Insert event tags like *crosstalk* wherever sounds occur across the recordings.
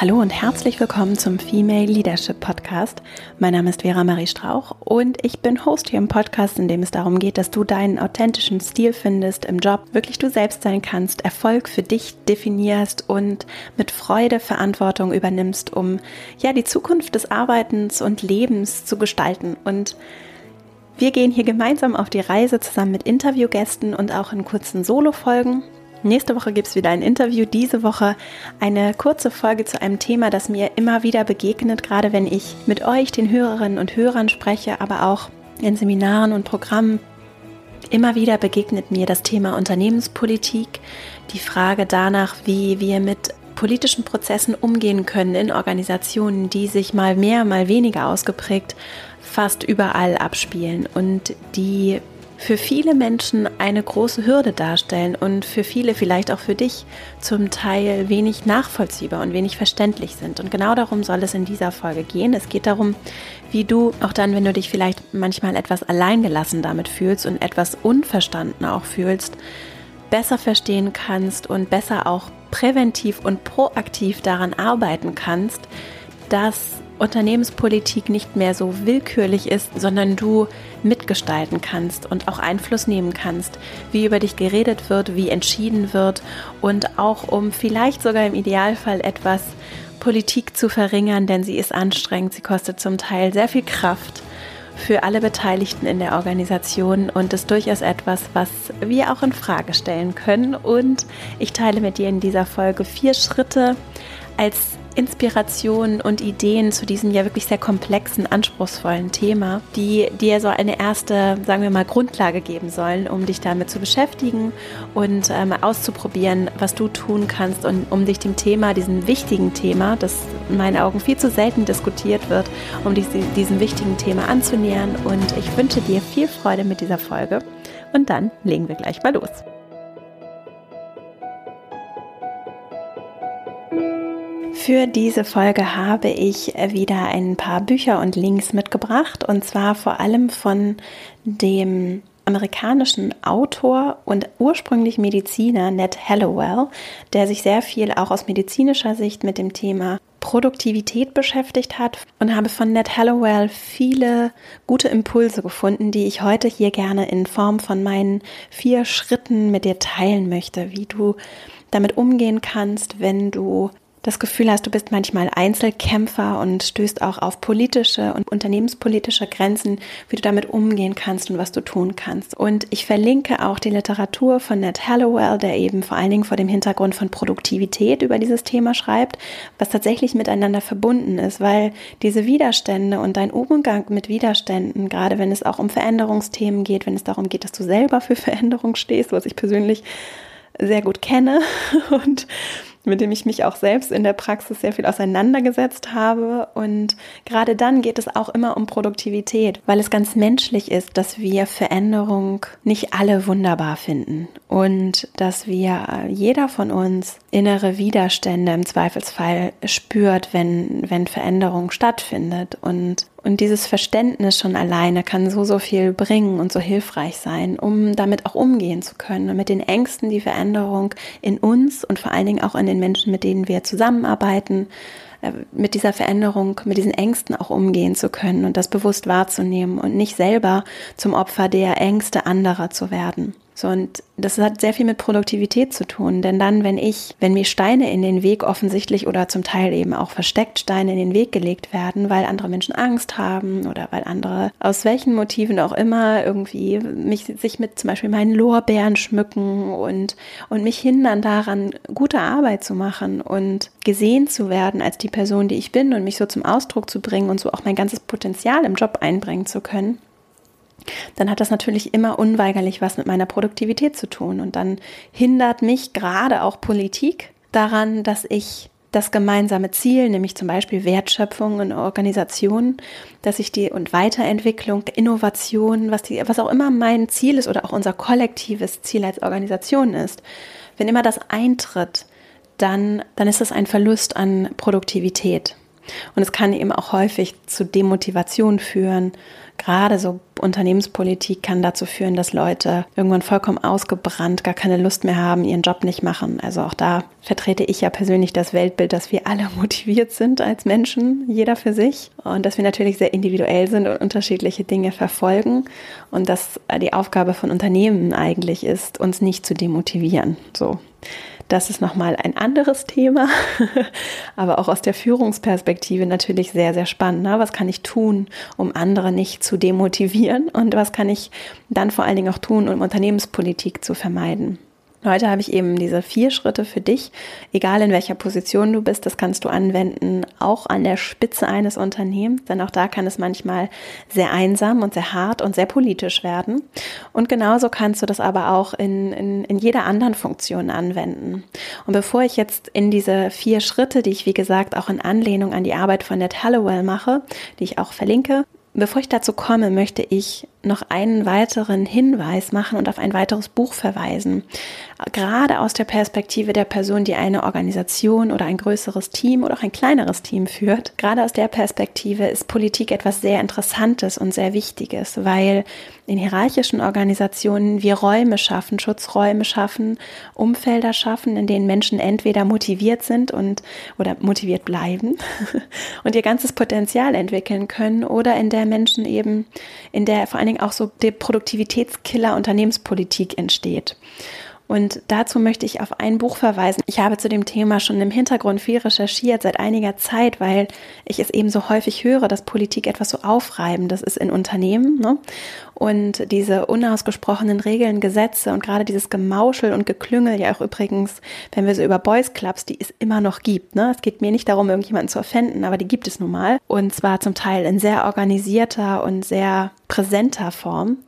Hallo und herzlich willkommen zum Female Leadership Podcast. Mein Name ist Vera Marie Strauch und ich bin Host hier im Podcast, in dem es darum geht, dass du deinen authentischen Stil findest im Job, wirklich du selbst sein kannst, Erfolg für dich definierst und mit Freude Verantwortung übernimmst, um ja die Zukunft des Arbeitens und Lebens zu gestalten. Und wir gehen hier gemeinsam auf die Reise zusammen mit Interviewgästen und auch in kurzen Solo-Folgen. Nächste Woche gibt es wieder ein Interview. Diese Woche eine kurze Folge zu einem Thema, das mir immer wieder begegnet, gerade wenn ich mit euch, den Hörerinnen und Hörern spreche, aber auch in Seminaren und Programmen. Immer wieder begegnet mir das Thema Unternehmenspolitik, die Frage danach, wie wir mit politischen Prozessen umgehen können in Organisationen, die sich mal mehr, mal weniger ausgeprägt fast überall abspielen und die für viele Menschen eine große Hürde darstellen und für viele, vielleicht auch für dich, zum Teil wenig nachvollziehbar und wenig verständlich sind. Und genau darum soll es in dieser Folge gehen. Es geht darum, wie du auch dann, wenn du dich vielleicht manchmal etwas alleingelassen damit fühlst und etwas unverstanden auch fühlst, besser verstehen kannst und besser auch präventiv und proaktiv daran arbeiten kannst, dass Unternehmenspolitik nicht mehr so willkürlich ist, sondern du mitgestalten kannst und auch Einfluss nehmen kannst, wie über dich geredet wird, wie entschieden wird und auch um vielleicht sogar im Idealfall etwas Politik zu verringern, denn sie ist anstrengend, sie kostet zum Teil sehr viel Kraft für alle Beteiligten in der Organisation und ist durchaus etwas, was wir auch in Frage stellen können. Und ich teile mit dir in dieser Folge vier Schritte als Inspirationen und Ideen zu diesem ja wirklich sehr komplexen, anspruchsvollen Thema, die dir so eine erste, sagen wir mal, Grundlage geben sollen, um dich damit zu beschäftigen und ähm, auszuprobieren, was du tun kannst und um dich dem Thema, diesem wichtigen Thema, das in meinen Augen viel zu selten diskutiert wird, um dich diesem wichtigen Thema anzunähern. Und ich wünsche dir viel Freude mit dieser Folge. Und dann legen wir gleich mal los. Für diese Folge habe ich wieder ein paar Bücher und Links mitgebracht. Und zwar vor allem von dem amerikanischen Autor und ursprünglich Mediziner Ned Hallowell, der sich sehr viel auch aus medizinischer Sicht mit dem Thema Produktivität beschäftigt hat. Und habe von Ned Hallowell viele gute Impulse gefunden, die ich heute hier gerne in Form von meinen vier Schritten mit dir teilen möchte, wie du damit umgehen kannst, wenn du das Gefühl hast, du bist manchmal Einzelkämpfer und stößt auch auf politische und unternehmenspolitische Grenzen, wie du damit umgehen kannst und was du tun kannst. Und ich verlinke auch die Literatur von Ned Hallowell, der eben vor allen Dingen vor dem Hintergrund von Produktivität über dieses Thema schreibt, was tatsächlich miteinander verbunden ist, weil diese Widerstände und dein Umgang mit Widerständen, gerade wenn es auch um Veränderungsthemen geht, wenn es darum geht, dass du selber für Veränderung stehst, was ich persönlich sehr gut kenne *laughs* und mit dem ich mich auch selbst in der Praxis sehr viel auseinandergesetzt habe. Und gerade dann geht es auch immer um Produktivität, weil es ganz menschlich ist, dass wir Veränderung nicht alle wunderbar finden und dass wir jeder von uns innere Widerstände im Zweifelsfall spürt, wenn, wenn Veränderung stattfindet. Und und dieses Verständnis schon alleine kann so, so viel bringen und so hilfreich sein, um damit auch umgehen zu können und mit den Ängsten, die Veränderung in uns und vor allen Dingen auch in den Menschen, mit denen wir zusammenarbeiten, äh, mit dieser Veränderung, mit diesen Ängsten auch umgehen zu können und das bewusst wahrzunehmen und nicht selber zum Opfer der Ängste anderer zu werden. So, und das hat sehr viel mit Produktivität zu tun, denn dann, wenn ich, wenn mir Steine in den Weg offensichtlich oder zum Teil eben auch versteckt Steine in den Weg gelegt werden, weil andere Menschen Angst haben oder weil andere aus welchen Motiven auch immer irgendwie mich, sich mit zum Beispiel meinen Lorbeeren schmücken und, und mich hindern daran, gute Arbeit zu machen und gesehen zu werden als die Person, die ich bin und mich so zum Ausdruck zu bringen und so auch mein ganzes Potenzial im Job einbringen zu können dann hat das natürlich immer unweigerlich was mit meiner Produktivität zu tun. Und dann hindert mich gerade auch Politik daran, dass ich das gemeinsame Ziel, nämlich zum Beispiel Wertschöpfung in Organisationen, dass ich die und Weiterentwicklung, Innovation, was, die, was auch immer mein Ziel ist oder auch unser kollektives Ziel als Organisation ist, wenn immer das eintritt, dann, dann ist das ein Verlust an Produktivität. Und es kann eben auch häufig zu Demotivation führen, gerade so Unternehmenspolitik kann dazu führen, dass Leute irgendwann vollkommen ausgebrannt, gar keine Lust mehr haben, ihren Job nicht machen. Also auch da vertrete ich ja persönlich das Weltbild, dass wir alle *laughs* motiviert sind als Menschen, jeder für sich. Und dass wir natürlich sehr individuell sind und unterschiedliche Dinge verfolgen. Und dass die Aufgabe von Unternehmen eigentlich ist, uns nicht zu demotivieren. So. Das ist nochmal ein anderes Thema, *laughs* aber auch aus der Führungsperspektive natürlich sehr, sehr spannend. Ne? Was kann ich tun, um andere nicht zu demotivieren und was kann ich dann vor allen Dingen auch tun, um Unternehmenspolitik zu vermeiden? Heute habe ich eben diese vier Schritte für dich, egal in welcher Position du bist, das kannst du anwenden, auch an der Spitze eines Unternehmens, denn auch da kann es manchmal sehr einsam und sehr hart und sehr politisch werden. Und genauso kannst du das aber auch in, in, in jeder anderen Funktion anwenden. Und bevor ich jetzt in diese vier Schritte, die ich wie gesagt auch in Anlehnung an die Arbeit von Ned Hallowell mache, die ich auch verlinke, Bevor ich dazu komme, möchte ich noch einen weiteren Hinweis machen und auf ein weiteres Buch verweisen. Gerade aus der Perspektive der Person, die eine Organisation oder ein größeres Team oder auch ein kleineres Team führt. Gerade aus der Perspektive ist Politik etwas sehr Interessantes und sehr Wichtiges, weil in hierarchischen Organisationen wir Räume schaffen, Schutzräume schaffen, Umfelder schaffen, in denen Menschen entweder motiviert sind und oder motiviert bleiben *laughs* und ihr ganzes Potenzial entwickeln können oder in der Menschen eben, in der vor allen Dingen auch so die Produktivitätskiller Unternehmenspolitik entsteht. Und dazu möchte ich auf ein Buch verweisen. Ich habe zu dem Thema schon im Hintergrund viel recherchiert seit einiger Zeit, weil ich es eben so häufig höre, dass Politik etwas so aufreibendes ist in Unternehmen. Ne? Und diese unausgesprochenen Regeln, Gesetze und gerade dieses Gemauschel und Geklüngel, ja auch übrigens, wenn wir so über Boys Clubs, die es immer noch gibt. Ne? Es geht mir nicht darum, irgendjemanden zu offenden, aber die gibt es nun mal. Und zwar zum Teil in sehr organisierter und sehr präsenter Form.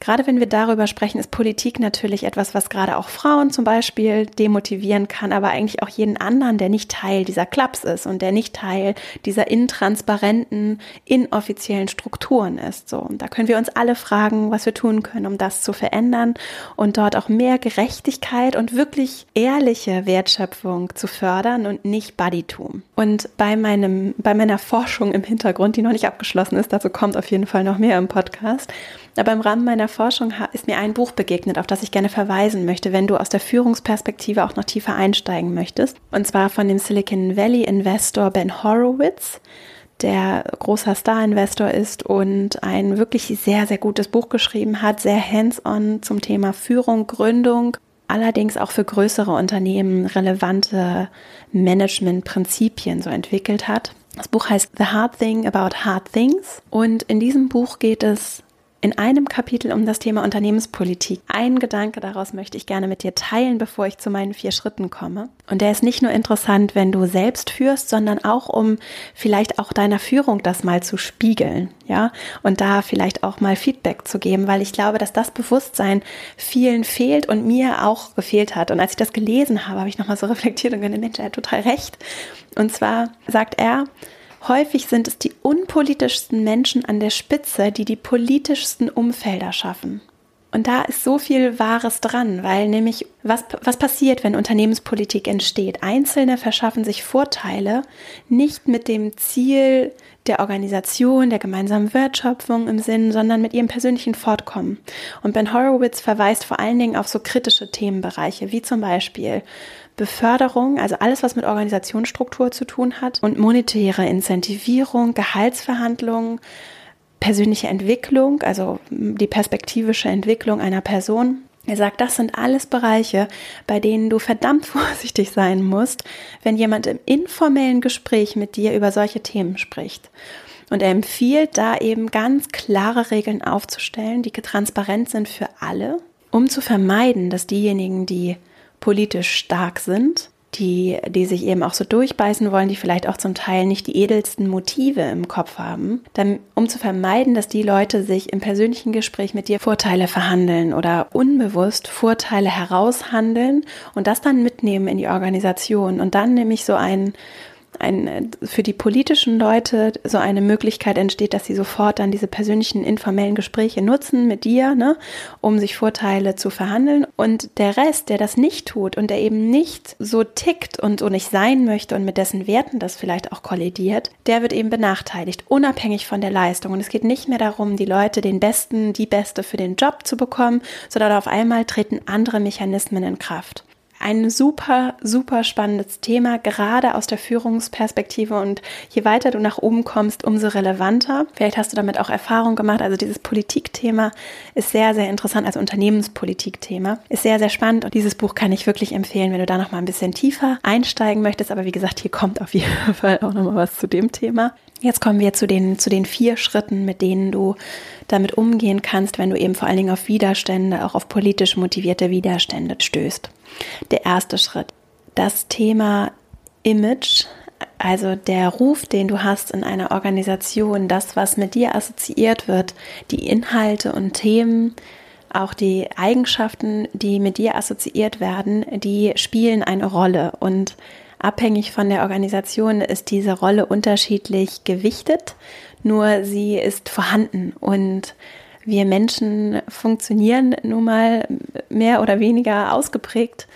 Gerade wenn wir darüber sprechen, ist Politik natürlich etwas, was gerade auch Frauen zum Beispiel demotivieren kann, aber eigentlich auch jeden anderen, der nicht Teil dieser Clubs ist und der nicht Teil dieser intransparenten, inoffiziellen Strukturen ist. So, und da können wir uns alle fragen, was wir tun können, um das zu verändern und dort auch mehr Gerechtigkeit und wirklich ehrliche Wertschöpfung zu fördern und nicht Buddytum. Und bei meinem, bei meiner Forschung im Hintergrund, die noch nicht abgeschlossen ist, dazu kommt auf jeden Fall noch mehr im Podcast, aber im Rahmen meiner Forschung ist mir ein Buch begegnet, auf das ich gerne verweisen möchte, wenn du aus der Führungsperspektive auch noch tiefer einsteigen möchtest. Und zwar von dem Silicon Valley Investor Ben Horowitz der großer Star-Investor ist und ein wirklich sehr, sehr gutes Buch geschrieben hat, sehr hands-on zum Thema Führung, Gründung, allerdings auch für größere Unternehmen relevante Management-Prinzipien so entwickelt hat. Das Buch heißt The Hard Thing About Hard Things und in diesem Buch geht es in einem Kapitel um das Thema Unternehmenspolitik. Ein Gedanke daraus möchte ich gerne mit dir teilen, bevor ich zu meinen vier Schritten komme. Und der ist nicht nur interessant, wenn du selbst führst, sondern auch um vielleicht auch deiner Führung das mal zu spiegeln, ja, und da vielleicht auch mal Feedback zu geben, weil ich glaube, dass das Bewusstsein vielen fehlt und mir auch gefehlt hat. Und als ich das gelesen habe, habe ich nochmal so *laughs* reflektiert und gedacht, Mensch, er hat total recht. Und zwar sagt er, Häufig sind es die unpolitischsten Menschen an der Spitze, die die politischsten Umfelder schaffen. Und da ist so viel Wahres dran, weil nämlich was, was passiert, wenn Unternehmenspolitik entsteht? Einzelne verschaffen sich Vorteile nicht mit dem Ziel der Organisation, der gemeinsamen Wertschöpfung im Sinn, sondern mit ihrem persönlichen Fortkommen. Und Ben Horowitz verweist vor allen Dingen auf so kritische Themenbereiche, wie zum Beispiel Beförderung, also alles, was mit Organisationsstruktur zu tun hat, und monetäre Incentivierung, Gehaltsverhandlungen, persönliche Entwicklung, also die perspektivische Entwicklung einer Person. Er sagt, das sind alles Bereiche, bei denen du verdammt *laughs* vorsichtig sein musst, wenn jemand im informellen Gespräch mit dir über solche Themen spricht. Und er empfiehlt da eben ganz klare Regeln aufzustellen, die transparent sind für alle, um zu vermeiden, dass diejenigen, die politisch stark sind, die, die sich eben auch so durchbeißen wollen, die vielleicht auch zum Teil nicht die edelsten Motive im Kopf haben, dann, um zu vermeiden, dass die Leute sich im persönlichen Gespräch mit dir Vorteile verhandeln oder unbewusst Vorteile heraushandeln und das dann mitnehmen in die Organisation und dann nämlich so ein ein, für die politischen Leute so eine Möglichkeit entsteht, dass sie sofort dann diese persönlichen informellen Gespräche nutzen mit dir, ne, um sich Vorteile zu verhandeln. Und der Rest, der das nicht tut und der eben nicht so tickt und so nicht sein möchte und mit dessen Werten das vielleicht auch kollidiert, der wird eben benachteiligt, unabhängig von der Leistung. Und es geht nicht mehr darum, die Leute den Besten, die Beste für den Job zu bekommen, sondern auf einmal treten andere Mechanismen in Kraft ein super, super spannendes Thema, gerade aus der Führungsperspektive. Und je weiter du nach oben kommst, umso relevanter. Vielleicht hast du damit auch Erfahrung gemacht. Also dieses Politikthema ist sehr, sehr interessant, also Unternehmenspolitikthema. Ist sehr, sehr spannend. Und dieses Buch kann ich wirklich empfehlen, wenn du da noch mal ein bisschen tiefer einsteigen möchtest. Aber wie gesagt, hier kommt auf jeden *laughs* Fall auch noch mal was zu dem Thema. Jetzt kommen wir zu den, zu den vier Schritten, mit denen du damit umgehen kannst, wenn du eben vor allen Dingen auf Widerstände, auch auf politisch motivierte Widerstände stößt. Der erste Schritt. Das Thema Image, also der Ruf, den du hast in einer Organisation, das, was mit dir assoziiert wird, die Inhalte und Themen, auch die Eigenschaften, die mit dir assoziiert werden, die spielen eine Rolle. Und abhängig von der Organisation ist diese Rolle unterschiedlich gewichtet, nur sie ist vorhanden. Und wir Menschen funktionieren nun mal mehr oder weniger ausgeprägt,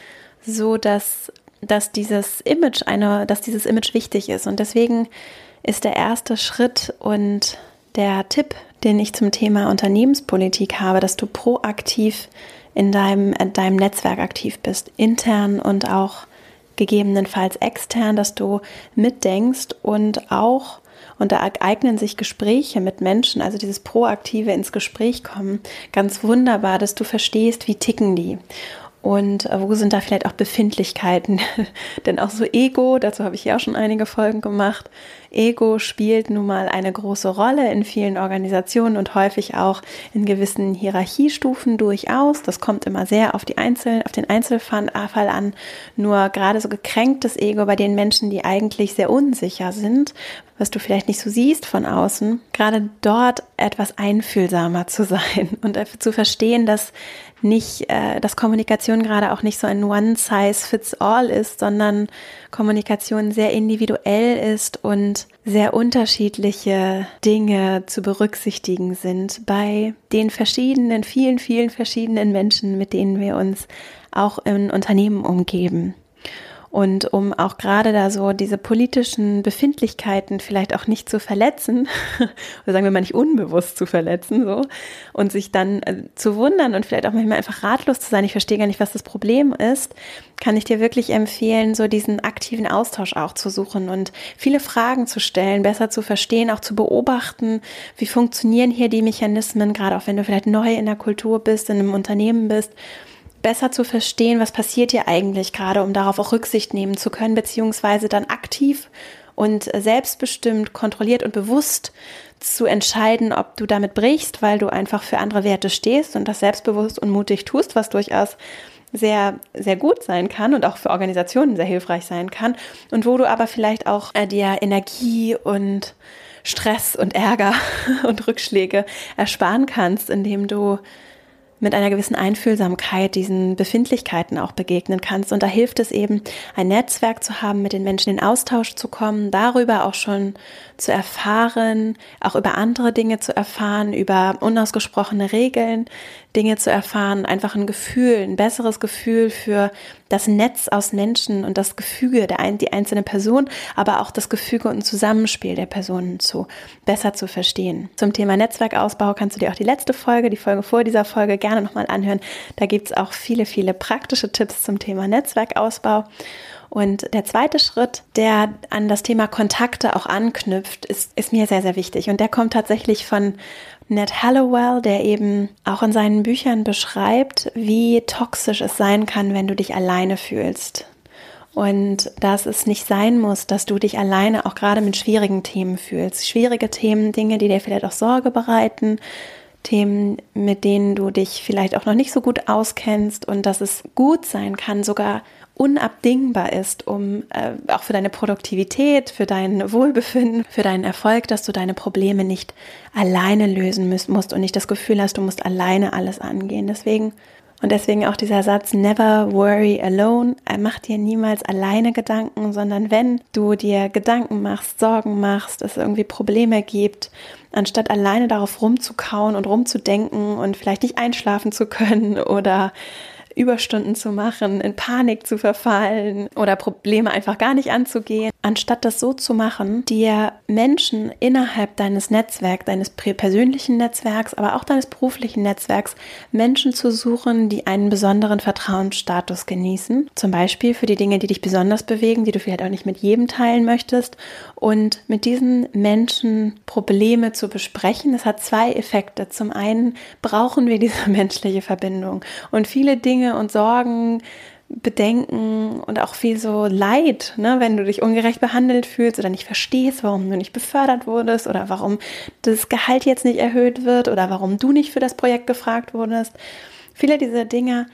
so dass, dass dieses Image eine, dass dieses Image wichtig ist. Und deswegen ist der erste Schritt und der Tipp, den ich zum Thema Unternehmenspolitik habe, dass du proaktiv in deinem, in deinem Netzwerk aktiv bist, intern und auch gegebenenfalls extern, dass du mitdenkst und auch und da eignen sich Gespräche mit Menschen, also dieses proaktive ins Gespräch kommen, ganz wunderbar, dass du verstehst, wie ticken die und äh, wo sind da vielleicht auch Befindlichkeiten? *laughs* Denn auch so Ego, dazu habe ich ja auch schon einige Folgen gemacht, Ego spielt nun mal eine große Rolle in vielen Organisationen und häufig auch in gewissen Hierarchiestufen durchaus. Das kommt immer sehr auf die Einzel auf den Einzelfall an. Nur gerade so gekränktes Ego bei den Menschen, die eigentlich sehr unsicher sind, was du vielleicht nicht so siehst von außen, gerade dort etwas einfühlsamer zu sein *laughs* und zu verstehen, dass nicht, äh, dass Kommunikation gerade auch nicht so ein One-Size-Fits-All ist, sondern Kommunikation sehr individuell ist und sehr unterschiedliche Dinge zu berücksichtigen sind bei den verschiedenen, vielen, vielen verschiedenen Menschen, mit denen wir uns auch in Unternehmen umgeben. Und um auch gerade da so diese politischen Befindlichkeiten vielleicht auch nicht zu verletzen, *laughs* oder sagen wir mal nicht unbewusst zu verletzen, so, und sich dann äh, zu wundern und vielleicht auch manchmal einfach ratlos zu sein, ich verstehe gar nicht, was das Problem ist, kann ich dir wirklich empfehlen, so diesen aktiven Austausch auch zu suchen und viele Fragen zu stellen, besser zu verstehen, auch zu beobachten, wie funktionieren hier die Mechanismen, gerade auch wenn du vielleicht neu in der Kultur bist, in einem Unternehmen bist besser zu verstehen, was passiert hier eigentlich gerade, um darauf auch Rücksicht nehmen zu können, beziehungsweise dann aktiv und selbstbestimmt, kontrolliert und bewusst zu entscheiden, ob du damit brichst, weil du einfach für andere Werte stehst und das selbstbewusst und mutig tust, was durchaus sehr, sehr gut sein kann und auch für Organisationen sehr hilfreich sein kann und wo du aber vielleicht auch äh, dir Energie und Stress und Ärger *laughs* und Rückschläge ersparen kannst, indem du mit einer gewissen Einfühlsamkeit diesen Befindlichkeiten auch begegnen kannst. Und da hilft es eben, ein Netzwerk zu haben, mit den Menschen in Austausch zu kommen, darüber auch schon zu erfahren, auch über andere Dinge zu erfahren, über unausgesprochene Regeln Dinge zu erfahren, einfach ein Gefühl, ein besseres Gefühl für das Netz aus Menschen und das Gefüge der ein, die einzelne Person, aber auch das Gefüge und Zusammenspiel der Personen zu besser zu verstehen. Zum Thema Netzwerkausbau kannst du dir auch die letzte Folge, die Folge vor dieser Folge gerne nochmal anhören. Da gibt es auch viele, viele praktische Tipps zum Thema Netzwerkausbau. Und der zweite Schritt, der an das Thema Kontakte auch anknüpft, ist, ist mir sehr, sehr wichtig. Und der kommt tatsächlich von Ned Hallowell, der eben auch in seinen Büchern beschreibt, wie toxisch es sein kann, wenn du dich alleine fühlst. Und dass es nicht sein muss, dass du dich alleine auch gerade mit schwierigen Themen fühlst. Schwierige Themen, Dinge, die dir vielleicht auch Sorge bereiten, Themen, mit denen du dich vielleicht auch noch nicht so gut auskennst und dass es gut sein kann, sogar unabdingbar ist, um äh, auch für deine Produktivität, für dein Wohlbefinden, für deinen Erfolg, dass du deine Probleme nicht alleine lösen müsst, musst und nicht das Gefühl hast, du musst alleine alles angehen. Deswegen Und deswegen auch dieser Satz, never worry alone, mach dir niemals alleine Gedanken, sondern wenn du dir Gedanken machst, Sorgen machst, es irgendwie Probleme gibt, anstatt alleine darauf rumzukauen und rumzudenken und vielleicht nicht einschlafen zu können *laughs* oder Überstunden zu machen, in Panik zu verfallen oder Probleme einfach gar nicht anzugehen. Anstatt das so zu machen, dir Menschen innerhalb deines Netzwerks, deines persönlichen Netzwerks, aber auch deines beruflichen Netzwerks, Menschen zu suchen, die einen besonderen Vertrauensstatus genießen. Zum Beispiel für die Dinge, die dich besonders bewegen, die du vielleicht auch nicht mit jedem teilen möchtest. Und mit diesen Menschen Probleme zu besprechen, das hat zwei Effekte. Zum einen brauchen wir diese *laughs* menschliche Verbindung. Und viele Dinge, und Sorgen, Bedenken und auch viel so Leid, ne, wenn du dich ungerecht behandelt fühlst oder nicht verstehst, warum du nicht befördert wurdest oder warum das Gehalt jetzt nicht erhöht wird oder warum du nicht für das Projekt gefragt wurdest. Viele dieser Dinge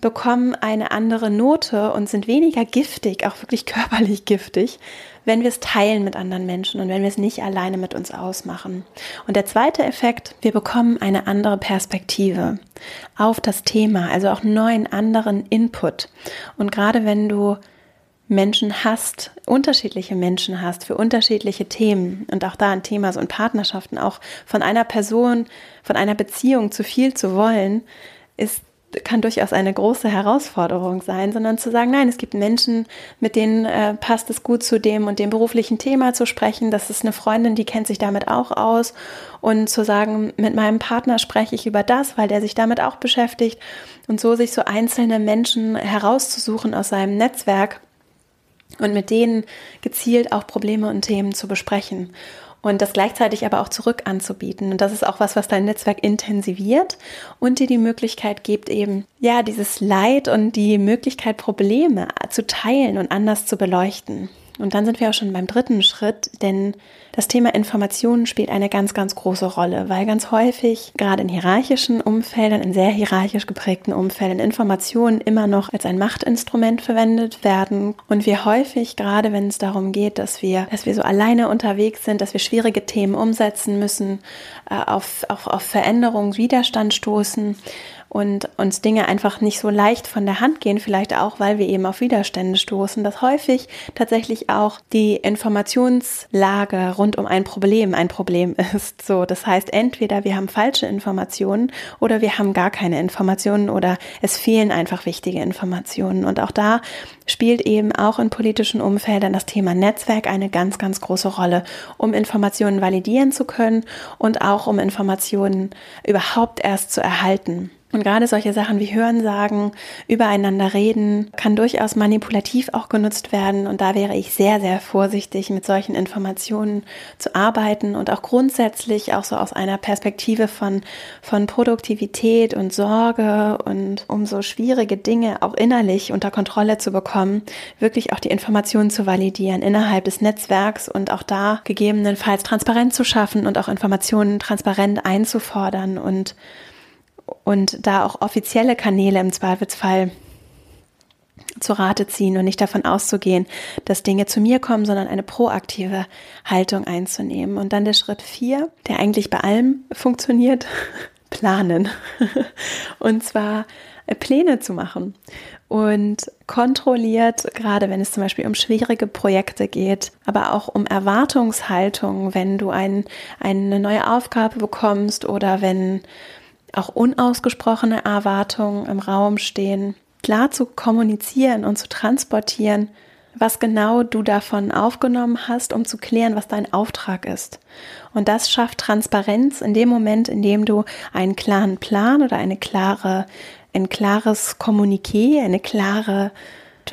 bekommen eine andere Note und sind weniger giftig, auch wirklich *laughs* körperlich giftig, wenn wir es teilen mit anderen Menschen und wenn wir es nicht alleine mit uns ausmachen. Und der zweite Effekt, wir bekommen eine andere Perspektive auf das Thema, also auch neuen anderen Input. Und gerade wenn du Menschen hast, unterschiedliche Menschen hast für unterschiedliche Themen und auch da ein Thema so in Partnerschaften, auch von einer Person, von einer Beziehung zu viel zu wollen, ist kann durchaus eine große Herausforderung sein, sondern zu sagen, nein, es gibt Menschen, mit denen äh, passt es gut zu dem und dem beruflichen Thema zu sprechen. Das ist eine Freundin, die kennt sich damit auch aus. Und zu sagen, mit meinem Partner spreche ich über das, weil der sich damit auch beschäftigt. Und so sich so einzelne Menschen herauszusuchen aus seinem Netzwerk und mit denen gezielt auch Probleme und Themen zu besprechen und das gleichzeitig aber auch zurück anzubieten. Und das ist auch was, was dein Netzwerk intensiviert und dir die Möglichkeit gibt, eben, ja, dieses Leid und die Möglichkeit, Probleme zu teilen und anders zu beleuchten. Und dann sind wir auch schon beim dritten Schritt, denn das Thema Informationen spielt eine ganz, ganz große Rolle, weil ganz häufig, gerade in hierarchischen Umfeldern, in sehr hierarchisch geprägten Umfeldern, Informationen immer noch als ein Machtinstrument verwendet werden. Und wir häufig, gerade wenn es darum geht, dass wir, dass wir so alleine unterwegs sind, dass wir schwierige Themen umsetzen müssen, äh, auf, auf, auf Veränderungen, Widerstand stoßen und uns Dinge einfach nicht so leicht von der Hand gehen, vielleicht auch, weil wir eben auf Widerstände stoßen, dass häufig tatsächlich auch die Informationslage rund um ein Problem ein Problem *laughs* ist. So, das heißt, entweder wir haben falsche Informationen oder wir haben gar keine Informationen oder es fehlen einfach wichtige Informationen. Und auch da spielt eben auch in politischen Umfeldern das Thema Netzwerk eine ganz, ganz große Rolle, um Informationen validieren zu können und auch um Informationen überhaupt erst zu erhalten. Und gerade solche Sachen wie Hörensagen, übereinander reden, kann durchaus manipulativ auch genutzt werden. Und da wäre ich sehr, sehr vorsichtig, mit solchen Informationen zu arbeiten und auch grundsätzlich auch so aus einer Perspektive von, von Produktivität und Sorge und um so schwierige Dinge auch innerlich unter Kontrolle zu bekommen, wirklich auch die Informationen zu validieren innerhalb des Netzwerks und auch da gegebenenfalls transparent zu schaffen und auch Informationen transparent einzufordern und und da auch offizielle Kanäle im Zweifelsfall zu Rate ziehen und nicht davon auszugehen, dass Dinge zu mir kommen, sondern eine proaktive Haltung einzunehmen. Und dann der Schritt vier, der eigentlich bei allem funktioniert, *laughs* planen. *laughs* Und zwar äh, Pläne zu machen und kontrolliert, gerade wenn es zum Beispiel um schwierige Projekte geht, aber auch um Erwartungshaltung, wenn du ein, eine neue Aufgabe bekommst oder wenn auch unausgesprochene Erwartungen im Raum stehen, klar zu kommunizieren und zu transportieren, was genau du davon aufgenommen hast, um zu klären, was dein Auftrag ist. Und das schafft Transparenz in dem Moment, in dem du einen klaren Plan oder eine klare, ein klares Kommuniqué, eine klare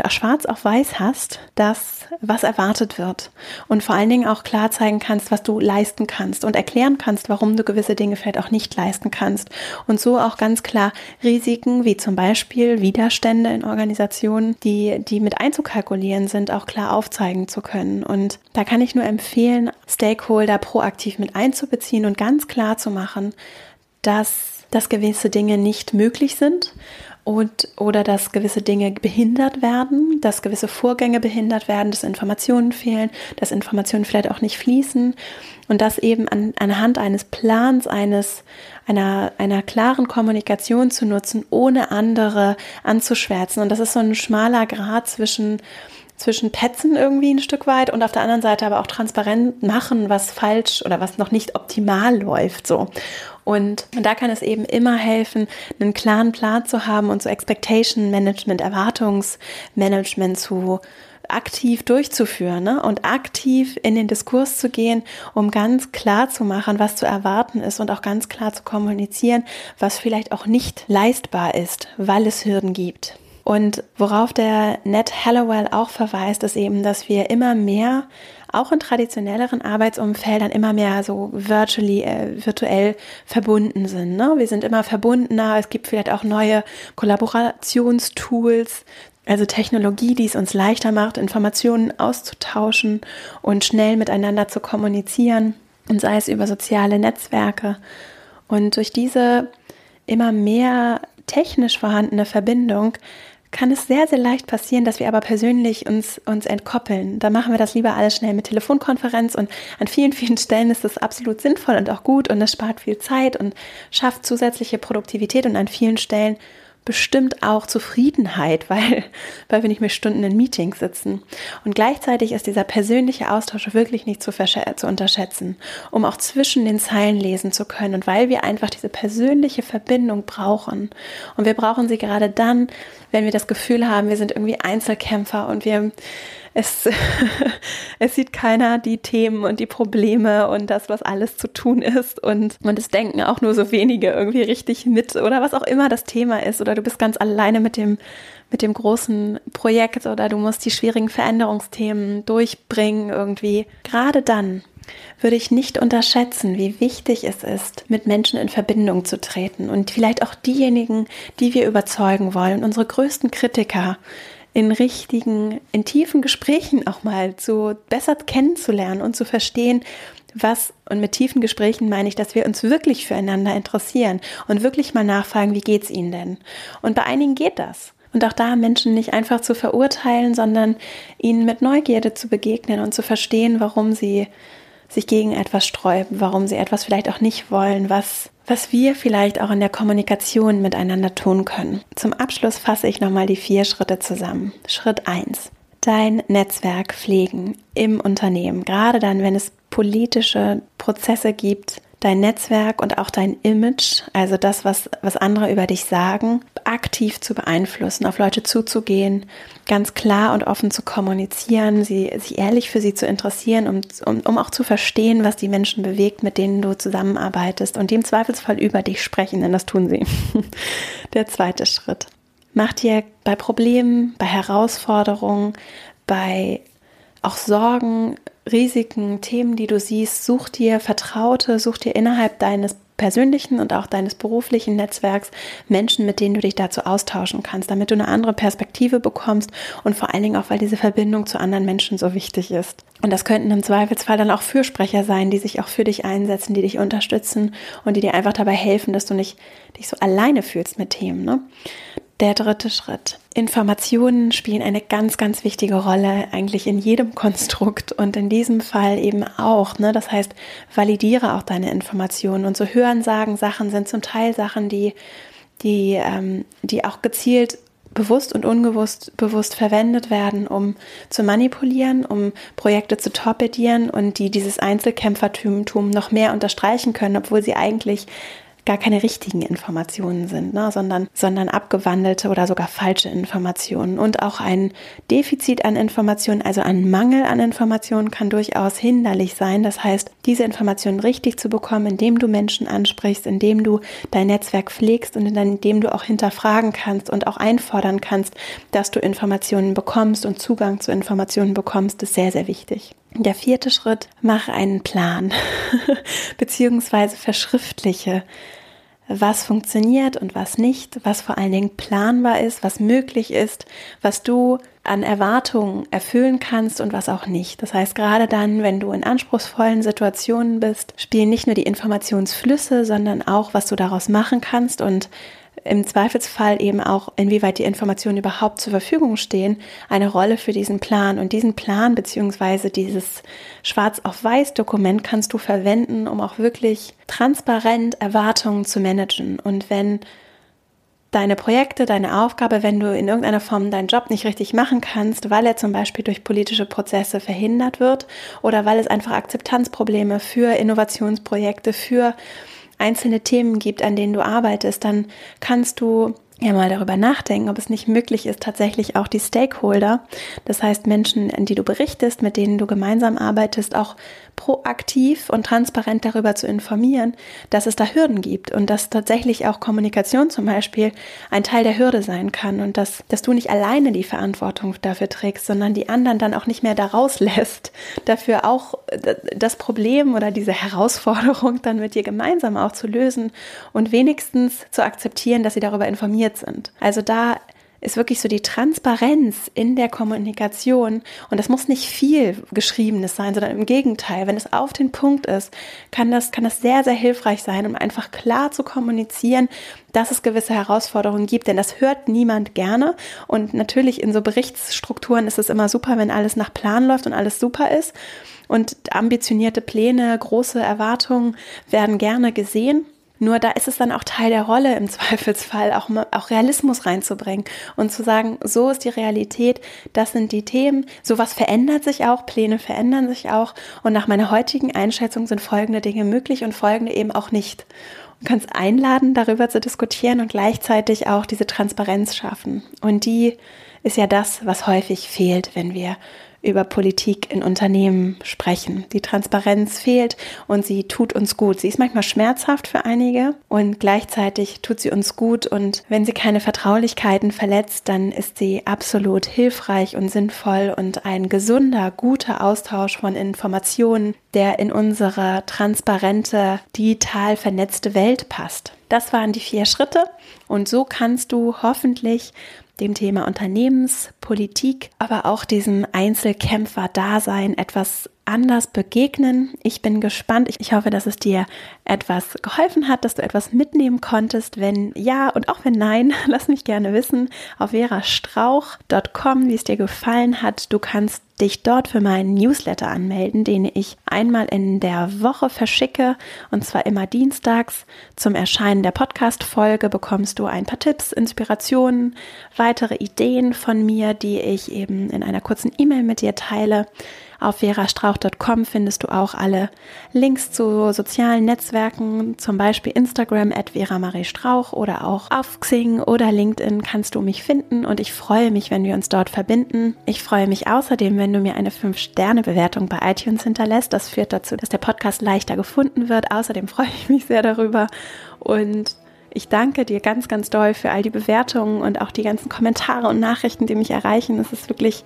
schwarz auf weiß hast, dass was erwartet wird und vor allen Dingen auch klar zeigen kannst, was du leisten kannst und erklären kannst, warum du gewisse Dinge vielleicht auch nicht leisten kannst und so auch ganz klar Risiken wie zum Beispiel Widerstände in Organisationen, die, die mit einzukalkulieren sind, auch klar aufzeigen zu können. Und da kann ich nur empfehlen, Stakeholder proaktiv mit einzubeziehen und ganz klar zu machen, dass dass gewisse Dinge nicht möglich sind und, oder dass gewisse Dinge behindert werden, dass gewisse Vorgänge behindert werden, dass Informationen fehlen, dass Informationen vielleicht auch nicht fließen und das eben an, anhand eines Plans, eines, einer, einer klaren Kommunikation zu nutzen, ohne andere anzuschwärzen. Und das ist so ein schmaler Grad zwischen zwischen Petzen irgendwie ein Stück weit und auf der anderen Seite aber auch transparent machen, was falsch oder was noch nicht optimal läuft, so. Und, da kann es eben immer helfen, einen klaren Plan zu haben und so Expectation Management, Erwartungsmanagement zu aktiv durchzuführen ne? und aktiv in den Diskurs zu gehen, um ganz klar zu machen, was zu erwarten ist und auch ganz klar zu kommunizieren, was vielleicht auch nicht leistbar ist, weil es Hürden gibt. Und worauf der Ned Hallowell auch verweist, ist eben, dass wir immer mehr, auch in traditionelleren Arbeitsumfeldern, immer mehr so virtually, äh, virtuell verbunden sind. Ne? Wir sind immer verbundener. Es gibt vielleicht auch neue Kollaborationstools, also Technologie, die es uns leichter macht, Informationen auszutauschen und schnell miteinander zu kommunizieren. Und sei es über soziale Netzwerke. Und durch diese immer mehr technisch vorhandene Verbindung kann es sehr, sehr leicht passieren, dass wir aber persönlich uns, uns entkoppeln. Da machen wir das lieber alles schnell mit Telefonkonferenz und an vielen, *laughs* vielen Stellen ist das absolut sinnvoll und auch gut und es spart viel Zeit und schafft zusätzliche Produktivität und an vielen Stellen bestimmt auch Zufriedenheit, *laughs* weil, weil wir nicht mehr Stunden in Meetings sitzen. Und gleichzeitig ist dieser persönliche Austausch wirklich nicht zu, zu unterschätzen, um auch zwischen den Zeilen lesen zu können und weil wir einfach diese persönliche Verbindung brauchen. Und wir brauchen sie gerade dann, wenn wir das Gefühl haben, wir sind irgendwie Einzelkämpfer und wir es, *laughs* es sieht keiner die Themen und die Probleme und das, was alles zu tun ist und, und es denken auch nur so wenige irgendwie richtig mit oder was auch immer das Thema ist oder du bist ganz alleine mit dem, mit dem großen Projekt oder du musst die schwierigen Veränderungsthemen durchbringen irgendwie. Gerade dann würde ich nicht unterschätzen, wie wichtig es ist, mit Menschen in Verbindung zu treten und vielleicht auch diejenigen, die wir überzeugen wollen, unsere größten Kritiker, in richtigen, in tiefen Gesprächen auch mal zu besser kennenzulernen und zu verstehen, was, und mit tiefen Gesprächen meine ich, dass wir uns wirklich füreinander interessieren und wirklich mal nachfragen, wie geht's Ihnen denn? Und bei einigen geht das. Und auch da Menschen nicht einfach zu verurteilen, sondern ihnen mit Neugierde zu begegnen und zu verstehen, warum sie sich gegen etwas sträuben, warum sie etwas vielleicht auch nicht wollen, was was wir vielleicht auch in der Kommunikation miteinander tun können. Zum Abschluss fasse ich nochmal die vier Schritte zusammen. Schritt eins: Dein Netzwerk pflegen im Unternehmen, gerade dann, wenn es politische Prozesse gibt, dein Netzwerk und auch dein Image, also das, was, was andere über dich sagen, aktiv zu beeinflussen, auf Leute zuzugehen, ganz klar und offen zu kommunizieren, sie, sich ehrlich für sie zu interessieren, um, um, um auch zu verstehen, was die Menschen bewegt, mit denen du zusammenarbeitest und die im Zweifelsfall über dich sprechen, denn das tun sie. *laughs* Der zweite Schritt. Mach dir bei Problemen, bei Herausforderungen, bei auch Sorgen, Risiken, Themen, die du siehst, such dir Vertraute, such dir innerhalb deines persönlichen und auch deines beruflichen Netzwerks Menschen, mit denen du dich dazu austauschen kannst, damit du eine andere Perspektive bekommst und vor allen Dingen auch, weil diese Verbindung zu anderen Menschen so wichtig ist. Und das könnten im Zweifelsfall dann auch Fürsprecher sein, die sich auch für dich einsetzen, die dich unterstützen und die dir einfach dabei helfen, dass du nicht dich so alleine fühlst mit Themen. Ne? Der dritte Schritt. Informationen spielen eine ganz, ganz wichtige Rolle eigentlich in jedem Konstrukt und in diesem Fall eben auch. Ne? Das heißt, validiere auch deine Informationen und so hören, sagen Sachen sind zum Teil Sachen, die, die, ähm, die auch gezielt bewusst und unbewusst bewusst verwendet werden, um zu manipulieren, um Projekte zu torpedieren und die dieses Einzelkämpfertum noch mehr unterstreichen können, obwohl sie eigentlich gar keine richtigen Informationen sind, ne, sondern, sondern abgewandelte oder sogar falsche Informationen. Und auch ein Defizit an Informationen, also ein Mangel an Informationen kann durchaus hinderlich sein. Das heißt, diese Informationen richtig zu bekommen, indem du Menschen ansprichst, indem du dein Netzwerk pflegst und indem du auch hinterfragen kannst und auch einfordern kannst, dass du Informationen bekommst und Zugang zu Informationen bekommst, ist sehr, sehr wichtig. Der vierte Schritt, mach einen Plan, *laughs* beziehungsweise verschriftliche was funktioniert und was nicht, was vor allen Dingen planbar ist, was möglich ist, was du an Erwartungen erfüllen kannst und was auch nicht. Das heißt, gerade dann, wenn du in anspruchsvollen Situationen bist, spielen nicht nur die Informationsflüsse, sondern auch, was du daraus machen kannst und im Zweifelsfall eben auch, inwieweit die Informationen überhaupt zur Verfügung stehen, eine Rolle für diesen Plan. Und diesen Plan beziehungsweise dieses Schwarz auf Weiß Dokument kannst du verwenden, um auch wirklich transparent Erwartungen zu managen. Und wenn deine Projekte, deine Aufgabe, wenn du in irgendeiner Form deinen Job nicht richtig machen kannst, weil er zum Beispiel durch politische Prozesse verhindert wird oder weil es einfach Akzeptanzprobleme für Innovationsprojekte, für einzelne Themen gibt, an denen du arbeitest, dann kannst du ja mal darüber nachdenken, ob es nicht möglich ist, tatsächlich auch die Stakeholder, das heißt Menschen, an die du berichtest, mit denen du gemeinsam arbeitest, auch proaktiv und transparent darüber zu informieren, dass es da Hürden gibt und dass tatsächlich auch Kommunikation zum Beispiel ein Teil der Hürde sein kann und dass, dass du nicht alleine die Verantwortung dafür trägst, sondern die anderen dann auch nicht mehr daraus lässt, dafür auch das Problem oder diese Herausforderung dann mit dir gemeinsam auch zu lösen und wenigstens zu akzeptieren, dass sie darüber informiert informiert sind. Also da ist wirklich so die Transparenz in der Kommunikation. Und das muss nicht viel Geschriebenes sein, sondern im Gegenteil, wenn es auf den Punkt ist, kann das, kann das sehr, sehr hilfreich sein, um einfach klar zu kommunizieren, dass es gewisse Herausforderungen gibt, denn das hört niemand gerne. Und natürlich in so Berichtsstrukturen ist es immer super, wenn alles nach Plan läuft und alles super ist. Und ambitionierte Pläne, große Erwartungen werden gerne gesehen. Nur da ist es dann auch Teil der Rolle im *laughs* Zweifelsfall, auch, auch Realismus reinzubringen und zu sagen, so ist die Realität, das sind die Themen, sowas verändert sich auch, Pläne verändern sich auch und nach meiner heutigen Einschätzung sind folgende Dinge möglich und folgende eben auch nicht. Du kannst einladen, darüber zu diskutieren und gleichzeitig auch diese Transparenz schaffen. Und die ist ja das, was häufig fehlt, wenn wir über Politik in Unternehmen sprechen. Die Transparenz fehlt und sie tut uns gut. Sie ist manchmal schmerzhaft für einige und gleichzeitig tut sie uns gut und wenn sie keine Vertraulichkeiten verletzt, dann ist sie absolut hilfreich und sinnvoll und ein gesunder, guter Austausch von Informationen, der in unsere transparente, digital vernetzte Welt passt. Das waren die vier Schritte und so kannst du hoffentlich dem Thema Unternehmenspolitik, aber auch diesem Einzelkämpfer-Dasein etwas anders begegnen. Ich bin gespannt. Ich hoffe, dass es dir etwas geholfen hat, dass du etwas mitnehmen konntest. Wenn ja und auch wenn nein, *laughs* lass mich gerne wissen auf verastrauch.com, wie es dir gefallen hat. Du kannst dich dort für meinen Newsletter anmelden, den ich einmal in der Woche verschicke und zwar immer dienstags zum Erscheinen der Podcast-Folge bekommst du ein paar Tipps, Inspirationen, weitere Ideen von mir, die ich eben in einer kurzen E-Mail mit dir teile. Auf verastrauch.com findest du auch alle Links zu sozialen Netzwerken, zum Beispiel Instagram at Strauch oder auch auf Xing oder LinkedIn kannst du mich finden und ich freue mich, wenn wir uns dort verbinden. Ich freue mich außerdem, wenn du mir eine 5-Sterne-Bewertung bei iTunes hinterlässt. Das führt dazu, dass der Podcast leichter gefunden wird. Außerdem freue ich mich sehr darüber und ich danke dir ganz, ganz doll für all die Bewertungen und auch die ganzen Kommentare und Nachrichten, die mich erreichen. Es ist wirklich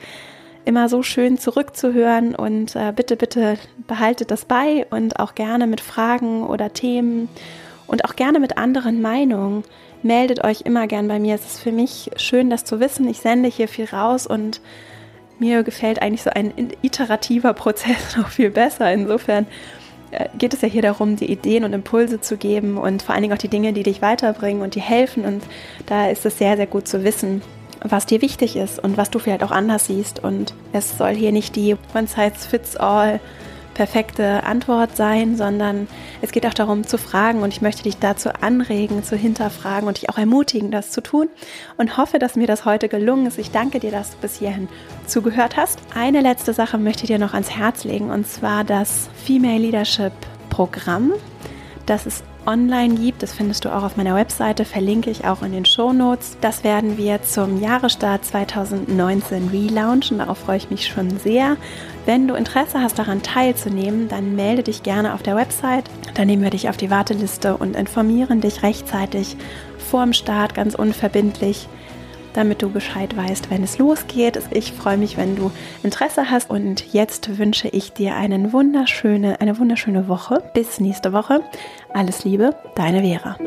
immer so schön zurückzuhören und äh, bitte, bitte behaltet das bei und auch gerne mit Fragen oder Themen und auch gerne mit anderen Meinungen. Meldet euch immer gern bei mir. Es ist für mich schön, das zu wissen. Ich sende hier viel raus und mir gefällt eigentlich so ein iterativer Prozess *laughs* noch viel besser. Insofern äh, geht es ja hier darum, die Ideen und Impulse zu geben und vor allen Dingen auch die Dinge, die dich weiterbringen und die helfen. Und da ist es sehr, sehr gut zu wissen, was dir wichtig ist und was du vielleicht auch anders siehst. Und es soll hier nicht die One-Size-Fits-All perfekte Antwort sein, sondern es geht auch darum zu fragen und ich möchte dich dazu anregen, zu hinterfragen und dich auch ermutigen, das zu tun und hoffe, dass mir das heute gelungen ist. Ich danke dir, dass du bis hierhin zugehört hast. Eine letzte Sache möchte ich dir noch ans Herz legen und zwar das Female Leadership Programm. Das ist online gibt. Das findest du auch auf meiner Webseite, verlinke ich auch in den Show Notes. Das werden wir zum Jahresstart 2019 relaunchen. Darauf freue ich mich schon sehr. Wenn du Interesse hast, daran teilzunehmen, dann melde dich gerne auf der Website. Dann nehmen wir dich auf die Warteliste und informieren dich rechtzeitig vor dem Start ganz unverbindlich damit du Bescheid weißt, wenn es losgeht. Ich freue mich, wenn du Interesse hast und jetzt wünsche ich dir eine wunderschöne, eine wunderschöne Woche. Bis nächste Woche. Alles Liebe, deine Vera.